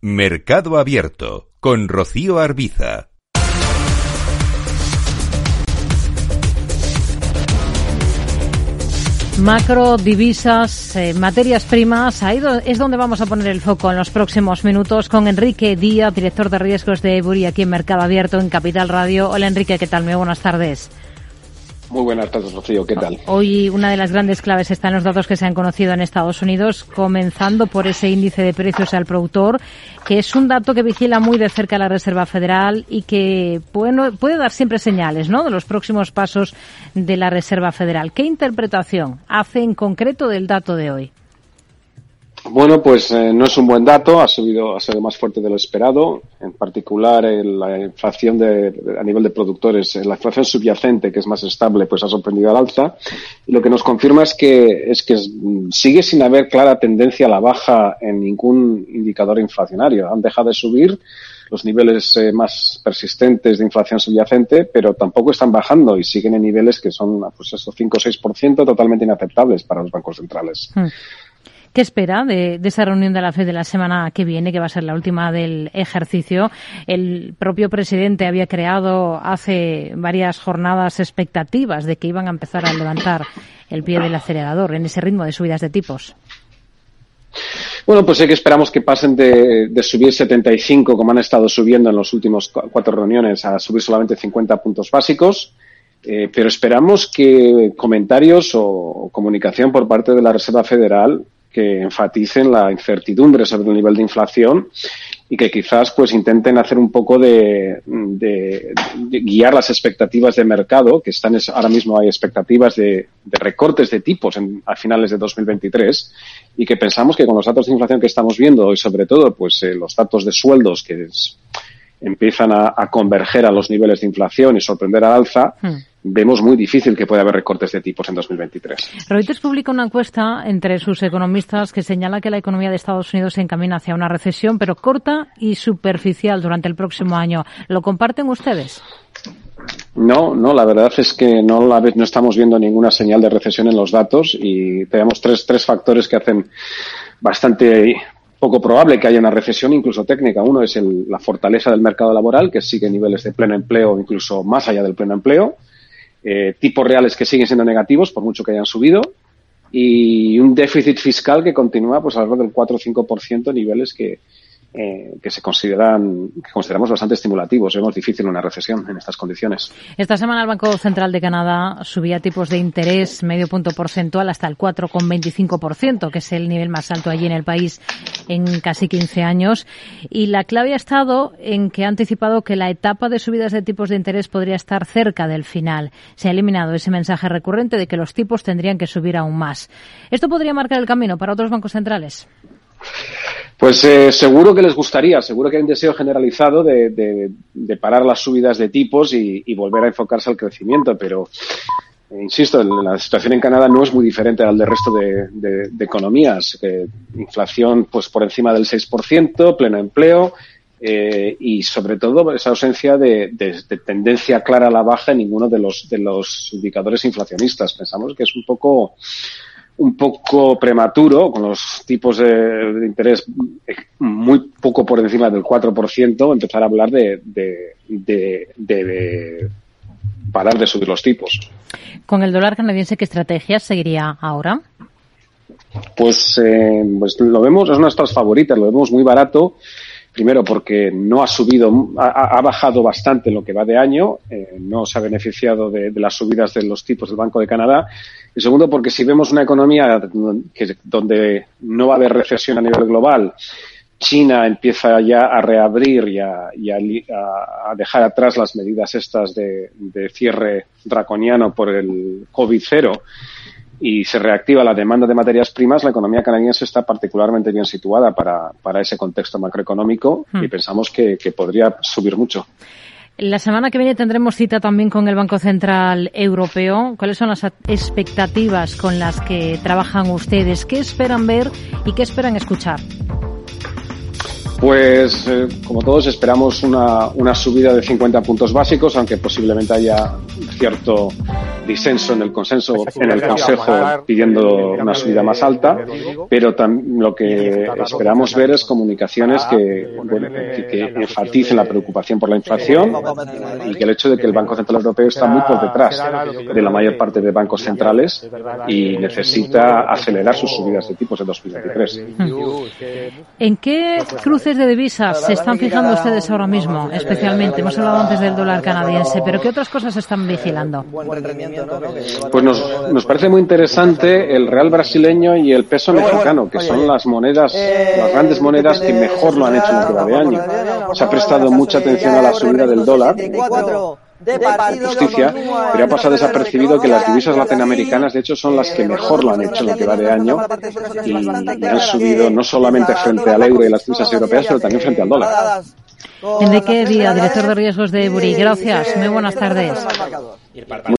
Mercado Abierto con Rocío Arbiza. Macro, divisas, eh, materias primas, ahí es donde vamos a poner el foco en los próximos minutos con Enrique Díaz, director de riesgos de Ebury aquí en Mercado Abierto en Capital Radio. Hola Enrique, ¿qué tal? Muy buenas tardes. Muy buenas tardes, Rocío. ¿Qué tal? Hoy una de las grandes claves está en los datos que se han conocido en Estados Unidos, comenzando por ese índice de precios al productor, que es un dato que vigila muy de cerca la Reserva Federal y que puede, puede dar siempre señales ¿no? de los próximos pasos de la Reserva Federal. ¿Qué interpretación hace en concreto del dato de hoy? Bueno, pues eh, no es un buen dato, ha subido, ha sido más fuerte de lo esperado. En particular, la inflación de, a nivel de productores, la inflación subyacente, que es más estable, pues ha sorprendido al alza. Y lo que nos confirma es que, es que sigue sin haber clara tendencia a la baja en ningún indicador inflacionario. Han dejado de subir los niveles eh, más persistentes de inflación subyacente, pero tampoco están bajando y siguen en niveles que son, pues eso, 5 o 6% totalmente inaceptables para los bancos centrales. Hmm. ¿Qué espera de, esa reunión de la FED de la semana que viene, que va a ser la última del ejercicio? El propio presidente había creado hace varias jornadas expectativas de que iban a empezar a levantar el pie del acelerador en ese ritmo de subidas de tipos. Bueno, pues sí que esperamos que pasen de, subir 75, como han estado subiendo en los últimos cuatro reuniones, a subir solamente 50 puntos básicos. Eh, pero esperamos que comentarios o comunicación por parte de la Reserva Federal que enfaticen la incertidumbre sobre el nivel de inflación y que quizás pues intenten hacer un poco de, guiar las expectativas de mercado, que están ahora mismo hay expectativas de, recortes de tipos en, a finales de 2023 y que pensamos que con los datos de inflación que estamos viendo y sobre todo pues eh, los datos de sueldos que empiezan a, converger a los niveles de inflación y sorprender al alza, hmm vemos muy difícil que pueda haber recortes de tipos en 2023. Reuters publica una encuesta entre sus economistas que señala que la economía de Estados Unidos se encamina hacia una recesión, pero corta y superficial durante el próximo año. ¿Lo comparten ustedes? No, no, la verdad es que no, la, no estamos viendo ninguna señal de recesión en los datos y tenemos tres, tres factores que hacen bastante poco probable que haya una recesión incluso técnica. Uno es la fortaleza del mercado laboral, que sigue niveles de pleno empleo, incluso más allá del pleno empleo eh, tipos reales que siguen siendo negativos, por mucho que hayan subido, y un déficit fiscal que continúa pues alrededor del 4 o 5% niveles que, eh, que se consideran que consideramos bastante estimulativos. Vemos difícil una recesión en estas condiciones. Esta semana el Banco Central de Canadá subía tipos de interés medio punto porcentual hasta el 4,25%, que es el nivel más alto allí en el país en casi 15 años. Y la clave ha estado en que ha anticipado que la etapa de subidas de tipos de interés podría estar cerca del final. Se ha eliminado ese mensaje recurrente de que los tipos tendrían que subir aún más. ¿Esto podría marcar el camino para otros bancos centrales? Pues eh, seguro que les gustaría, seguro que hay un deseo generalizado de, parar las subidas de tipos y, volver a enfocarse al crecimiento, pero insisto, la situación en Canadá no es muy diferente al del resto de, economías. inflación pues por encima del 6%, pleno empleo eh, y sobre todo esa ausencia de, tendencia clara a la baja en ninguno de los, de los indicadores inflacionistas. Pensamos que es un poco un poco prematuro, con los tipos de, interés muy poco por encima del 4%, empezar a hablar de, de, parar de subir los tipos. ¿Con el dólar canadiense qué estrategia seguiría ahora? Pues, eh, pues lo vemos, es una de nuestras favoritas, lo vemos muy barato Primero, porque no ha subido, ha, bajado bastante en lo que va de año, eh, no se ha beneficiado de, las subidas de los tipos del Banco de Canadá. Y segundo, porque si vemos una economía que, donde no va a haber recesión a nivel global, China empieza ya a reabrir y a, a, dejar atrás las medidas estas de, de cierre draconiano por el COVID-0 y se reactiva la demanda de materias primas, la economía canadiense está particularmente bien situada para, para ese contexto macroeconómico y hmm. pensamos que, que podría subir mucho. La semana que viene tendremos cita también con el Banco Central Europeo. ¿Cuáles son las expectativas con las que trabajan ustedes? ¿Qué esperan ver y qué esperan escuchar? Pues, eh, como todos, esperamos una, una subida de 50 puntos básicos, aunque posiblemente haya cierto disenso en el consenso, en el Consejo pidiendo una subida más alta, pero lo que esperamos ver es comunicaciones que, que, enfaticen la preocupación por la inflación y que el hecho de que el Banco Central Europeo está muy por detrás de la mayor parte de bancos centrales y necesita acelerar sus subidas de tipos en 2023. ¿En qué cruces de divisas se están fijando ustedes ahora mismo, especialmente? Hemos hablado antes del dólar canadiense, pero ¿qué otras cosas están vigilando? Pues nos, nos parece muy interesante el real brasileño y el peso mexicano, que son las monedas, las grandes monedas que mejor lo han hecho en lo que va de año. Se ha prestado mucha atención a la subida del dólar de justicia, pero ha pasado desapercibido que las divisas latinoamericanas, de hecho, son las que mejor lo han hecho en lo que va de año y, han subido no solamente frente al euro y las divisas europeas, pero también frente al dólar. Enrique Díaz, director de riesgos de Buri. Gracias. Muy buenas tardes.